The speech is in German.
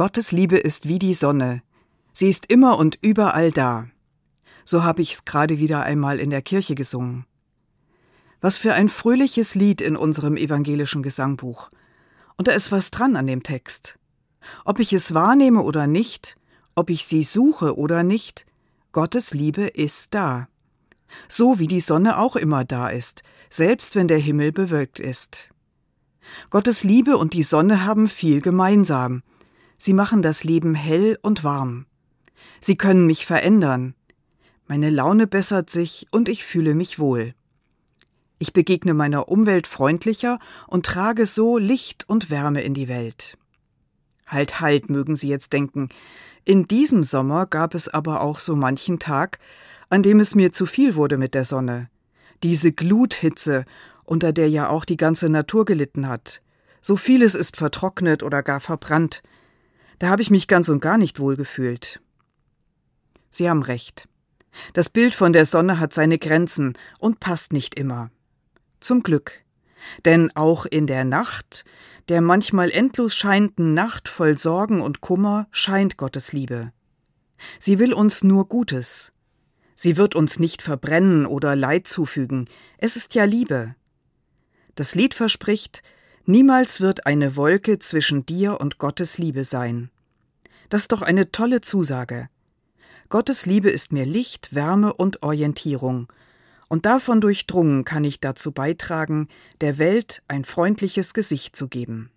Gottes Liebe ist wie die Sonne. Sie ist immer und überall da. So habe ich es gerade wieder einmal in der Kirche gesungen. Was für ein fröhliches Lied in unserem evangelischen Gesangbuch. Und da ist was dran an dem Text. Ob ich es wahrnehme oder nicht, ob ich sie suche oder nicht, Gottes Liebe ist da. So wie die Sonne auch immer da ist, selbst wenn der Himmel bewölkt ist. Gottes Liebe und die Sonne haben viel gemeinsam. Sie machen das Leben hell und warm. Sie können mich verändern. Meine Laune bessert sich und ich fühle mich wohl. Ich begegne meiner Umwelt freundlicher und trage so Licht und Wärme in die Welt. Halt, halt, mögen Sie jetzt denken. In diesem Sommer gab es aber auch so manchen Tag, an dem es mir zu viel wurde mit der Sonne. Diese Gluthitze, unter der ja auch die ganze Natur gelitten hat. So vieles ist vertrocknet oder gar verbrannt. Da habe ich mich ganz und gar nicht wohl gefühlt. Sie haben recht. Das Bild von der Sonne hat seine Grenzen und passt nicht immer. Zum Glück. Denn auch in der Nacht, der manchmal endlos scheinenden Nacht voll Sorgen und Kummer, scheint Gottes Liebe. Sie will uns nur Gutes. Sie wird uns nicht verbrennen oder Leid zufügen. Es ist ja Liebe. Das Lied verspricht, niemals wird eine Wolke zwischen dir und Gottes Liebe sein. Das ist doch eine tolle Zusage. Gottes Liebe ist mir Licht, Wärme und Orientierung, und davon durchdrungen kann ich dazu beitragen, der Welt ein freundliches Gesicht zu geben.